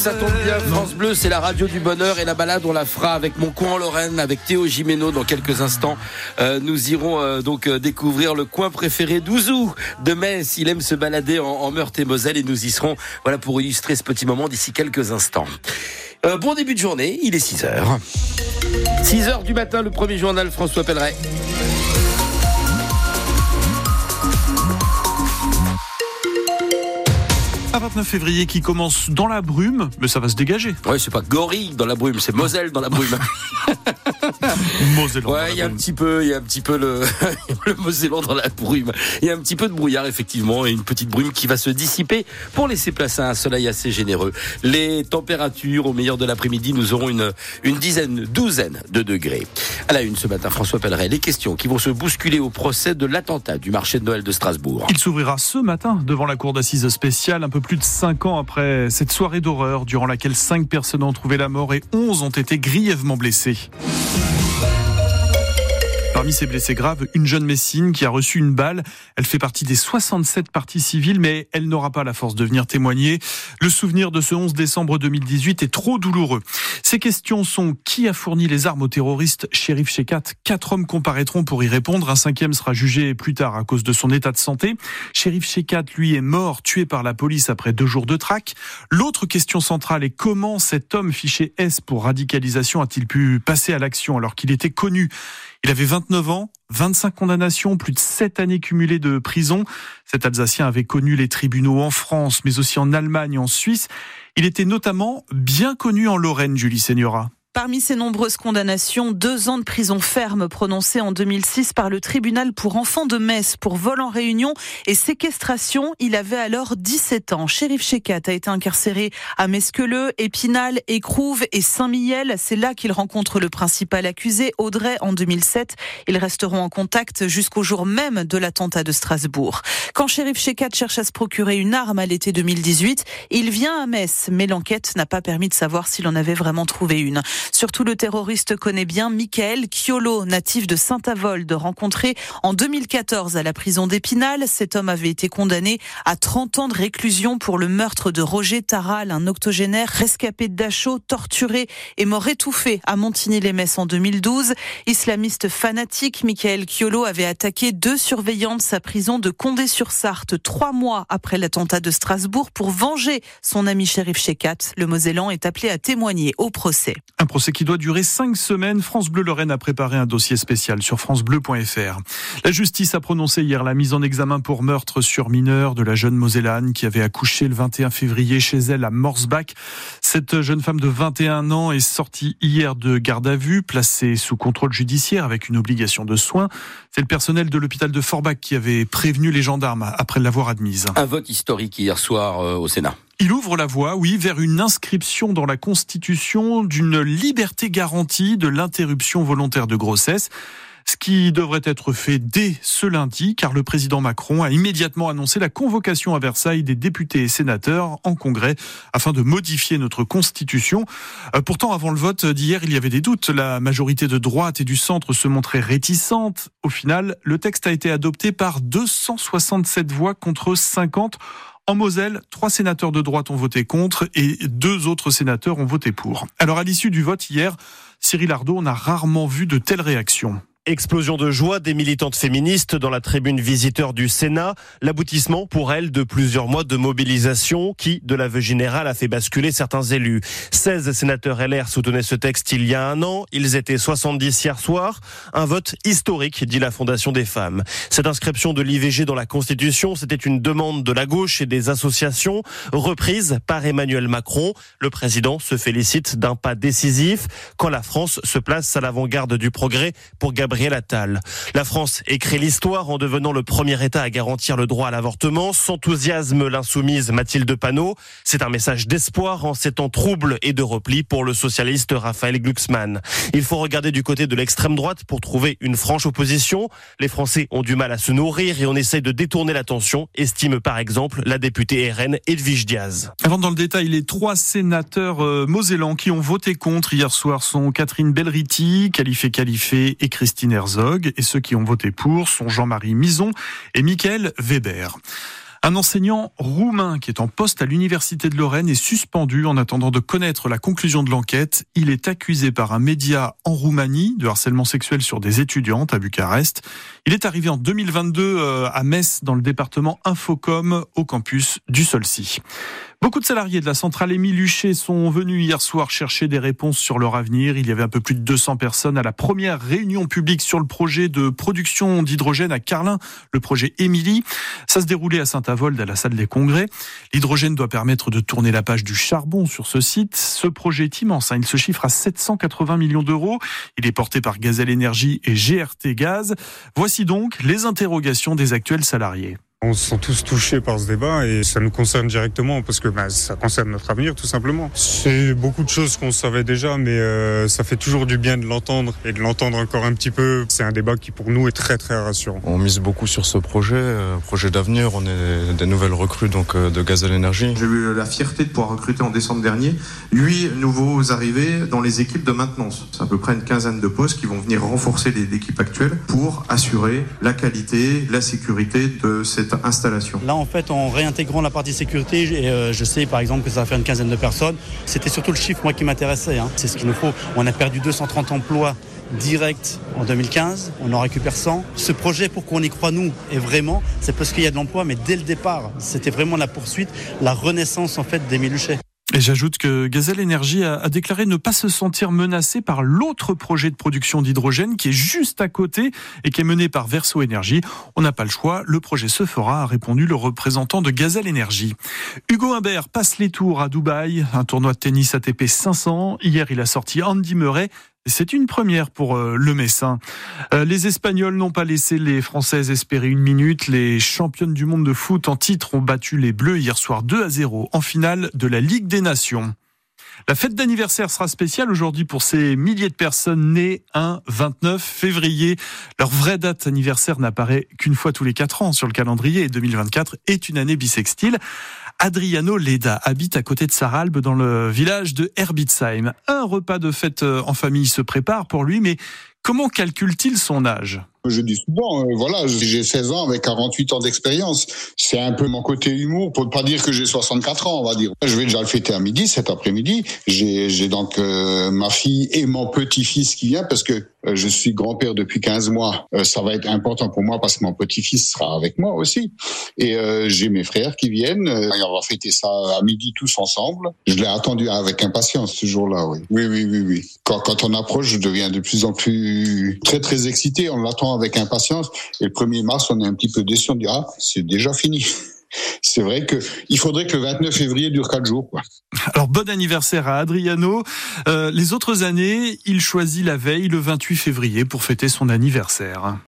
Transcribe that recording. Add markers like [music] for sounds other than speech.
ça tombe bien, France Bleu, c'est la radio du bonheur et la balade, on la fera avec mon coin en Lorraine, avec Théo Gimeno dans quelques instants. Euh, nous irons euh, donc euh, découvrir le coin préféré d'Ouzou de Metz. Il aime se balader en, Meurthe et Moselle et nous y serons voilà, pour illustrer ce petit moment d'ici quelques instants. Bon début de journée, il est 6 heures. 6 heures du matin, le premier journal François Pelleret. 29 février qui commence dans la brume, mais ça va se dégager. Ouais, c'est pas gorille dans la brume, c'est Moselle dans la brume. [laughs] Mosellan dans la Ouais, il y a un petit peu, il y a un petit peu le, [laughs] le Mosellan dans la brume. Il y a un petit peu de brouillard effectivement et une petite brume qui va se dissiper pour laisser place à un soleil assez généreux. Les températures au meilleur de l'après-midi, nous aurons une une dizaine, douzaine de degrés. À la une ce matin, François Pelleret, les questions qui vont se bousculer au procès de l'attentat du marché de Noël de Strasbourg. Il s'ouvrira ce matin devant la cour d'assises spéciale, un peu plus de 5 ans après cette soirée d'horreur durant laquelle 5 personnes ont trouvé la mort et 11 ont été grièvement blessées. Parmi ces blessés graves, une jeune Messine qui a reçu une balle. Elle fait partie des 67 parties civiles, mais elle n'aura pas la force de venir témoigner. Le souvenir de ce 11 décembre 2018 est trop douloureux. Ces questions sont qui a fourni les armes aux terroristes? Shérif Shekat Quatre hommes comparaîtront pour y répondre. Un cinquième sera jugé plus tard à cause de son état de santé. Shérif Shekat, lui, est mort, tué par la police après deux jours de traque. L'autre question centrale est comment cet homme fiché S pour radicalisation a-t-il pu passer à l'action alors qu'il était connu? Il avait 29 ans, 25 condamnations, plus de 7 années cumulées de prison. Cet Alsacien avait connu les tribunaux en France, mais aussi en Allemagne, en Suisse. Il était notamment bien connu en Lorraine, Julie Segnora. Parmi ces nombreuses condamnations, deux ans de prison ferme prononcés en 2006 par le tribunal pour enfants de Metz pour vol en réunion et séquestration. Il avait alors 17 ans. Shérif Shekat a été incarcéré à Mesqueleux, Épinal, Écrouve et Saint-Mihiel. C'est là qu'il rencontre le principal accusé, Audrey, en 2007. Ils resteront en contact jusqu'au jour même de l'attentat de Strasbourg. Quand Shérif Shekat cherche à se procurer une arme à l'été 2018, il vient à Metz, mais l'enquête n'a pas permis de savoir s'il en avait vraiment trouvé une. Surtout, le terroriste connaît bien Michael Chiolo, natif de Saint-Avold, rencontré en 2014 à la prison d'Épinal. Cet homme avait été condamné à 30 ans de réclusion pour le meurtre de Roger Taral, un octogénaire rescapé de Dachau, torturé et mort étouffé à Montigny-les-Metz en 2012. Islamiste fanatique, Michael Chiolo avait attaqué deux surveillants de sa prison de Condé-sur-Sarthe trois mois après l'attentat de Strasbourg pour venger son ami shérif Shekat. Le Mosellan est appelé à témoigner au procès. Procès qui doit durer cinq semaines. France Bleu Lorraine a préparé un dossier spécial sur francebleu.fr. La justice a prononcé hier la mise en examen pour meurtre sur mineur de la jeune Mosellane qui avait accouché le 21 février chez elle à Morsbach. Cette jeune femme de 21 ans est sortie hier de garde à vue, placée sous contrôle judiciaire avec une obligation de soins. C'est le personnel de l'hôpital de Forbach qui avait prévenu les gendarmes après l'avoir admise. Un vote historique hier soir euh, au Sénat. Il ouvre la voie, oui, vers une inscription dans la Constitution d'une liberté garantie de l'interruption volontaire de grossesse. Ce qui devrait être fait dès ce lundi, car le président Macron a immédiatement annoncé la convocation à Versailles des députés et sénateurs en congrès afin de modifier notre constitution. Euh, Pourtant, avant le vote d'hier, il y avait des doutes. La majorité de droite et du centre se montrait réticente. Au final, le texte a été adopté par 267 voix contre 50. En Moselle, trois sénateurs de droite ont voté contre et deux autres sénateurs ont voté pour. Alors à l'issue du vote hier, Cyril Ardo, on a rarement vu de telles réactions. Explosion de joie des militantes féministes dans la tribune visiteur du Sénat, l'aboutissement pour elles de plusieurs mois de mobilisation qui, de l'aveu général, a fait basculer certains élus. 16 sénateurs LR soutenaient ce texte il y a un an, ils étaient 70 hier soir. Un vote historique, dit la Fondation des femmes. Cette inscription de l'IVG dans la Constitution, c'était une demande de la gauche et des associations, reprise par Emmanuel Macron. Le président se félicite d'un pas décisif quand la France se place à l'avant-garde du progrès pour Gabriel La France écrit l'histoire en devenant le premier État à garantir le droit à l'avortement. S'enthousiasme l'insoumise Mathilde Panot. C'est un message d'espoir en ces temps troubles et de repli pour le socialiste Raphaël Glucksmann. Il faut regarder du côté de l'extrême droite pour trouver une franche opposition. Les Français ont du mal à se nourrir et on essaye de détourner l'attention, estime par exemple la députée RN Edwige Diaz. Avant dans le détail, les trois sénateurs euh, mosellans qui ont voté contre hier soir sont Catherine Belriti, Califé Califé et Christine Et ceux qui ont voté pour sont Jean-Marie Mison et Michael Weber. Un enseignant roumain qui est en poste à l'Université de Lorraine est suspendu en attendant de connaître la conclusion de l'enquête. Il est accusé par un média en Roumanie de harcèlement sexuel sur des étudiantes à Bucarest. Il est arrivé en 2022 euh, à Metz dans le département Infocom au campus du Solcy. Beaucoup de salariés de la centrale Émile Huchet sont venus hier soir chercher des réponses sur leur avenir. Il y avait un peu plus de 200 personnes à la première réunion publique sur le projet de production d'hydrogène à Carlin, le projet Émilie. Ça se déroulait à Saint-Avold à la salle des congrès. L'hydrogène doit permettre de tourner la page du charbon sur ce site. Ce projet est immense. Hein. Il se chiffre à 780 millions d'euros. Il est porté par Gazelle Énergie et GRT Gaz. Voici donc les interrogations des actuels salariés. On se sent tous touchés par ce débat et ça nous concerne directement parce que bah, ça concerne notre avenir tout simplement. C'est beaucoup de choses qu'on savait déjà mais euh, ça fait toujours du bien de l'entendre et de l'entendre encore un petit peu. C'est un débat qui pour nous est très très rassurant. On mise beaucoup sur ce projet, euh, projet d'avenir. On est des nouvelles recrues donc euh, de Gazelle Énergie. J'ai eu la fierté de pouvoir recruter en décembre dernier huit nouveaux arrivés dans les équipes de maintenance. C'est à peu près une quinzaine de postes qui vont venir renforcer les équipes actuelles pour assurer la qualité, la sécurité de cette Là, en fait, en réintégrant la partie sécurité, euh, je sais par exemple que ça va faire une quinzaine de personnes. C'était surtout le chiffre, moi, qui m'intéressait. Hein. C'est ce qu'il nous faut. On a perdu 230 emplois directs en 2015, on en récupère 100. Ce projet, pourquoi on y croit nous, est vraiment, c'est parce qu'il y a de l'emploi, mais dès le départ, c'était vraiment la poursuite, la renaissance en fait des Méluchets. Et j'ajoute que Gazelle Énergie a, déclaré ne pas se sentir menacé par l'autre projet de production d'hydrogène qui est juste à côté et qui est mené par Verso Énergie. On n'a pas le choix, le projet se fera, a répondu le représentant de Gazelle Énergie. Hugo Humbert passe les tours à Dubaï, un tournoi de tennis ATP 500. Hier, il a sorti Andy Murray c'est une première pour euh, le Messin. Euh, les Espagnols n'ont pas laissé les Françaises espérer une minute. Les championnes du monde de foot en titre ont battu les Bleus hier soir 2 à 0 en finale de la Ligue des Nations. La fête d'anniversaire sera spéciale aujourd'hui pour ces milliers de personnes nées un 29 février. Leur vraie date anniversaire n'apparaît qu'une fois tous les quatre ans sur le calendrier et 2024 est une année bisextile. Adriano Leda habite à côté de Saralbe dans le village de Herbitsheim. Un repas de fête euh, en famille se prépare pour lui, mais comment calcule-t-il son âge? Je dis souvent, euh, voilà, j'ai 16 ans avec 48 ans d'expérience. C'est un peu mon côté humour pour ne pas dire que j'ai 64 ans, on va dire. Je vais déjà le fêter à midi, cet après-midi. J'ai donc euh, ma fille et mon petit-fils qui vient parce que euh, je suis grand-père depuis 15 mois. ça va être important pour moi parce que mon petit-fils sera avec moi aussi. Et j'ai mes frères qui viennent. on va fêter ça à midi tous ensemble. Je l'ai attendu avec impatience ce jour-là, oui. Oui, oui, oui, oui. Quand, quand on approche, je deviens de plus en plus très, très excité. On l'attend avec impatience. Et le 1er mars, on est un petit peu déçu. On dit, ah, c'est déjà fini. [laughs] C'est vrai que il faudrait que le 29 février dure quatre jours. Alors bon anniversaire à Adriano. Euh, les autres années, il choisit la veille, le 28 février, pour fêter son anniversaire.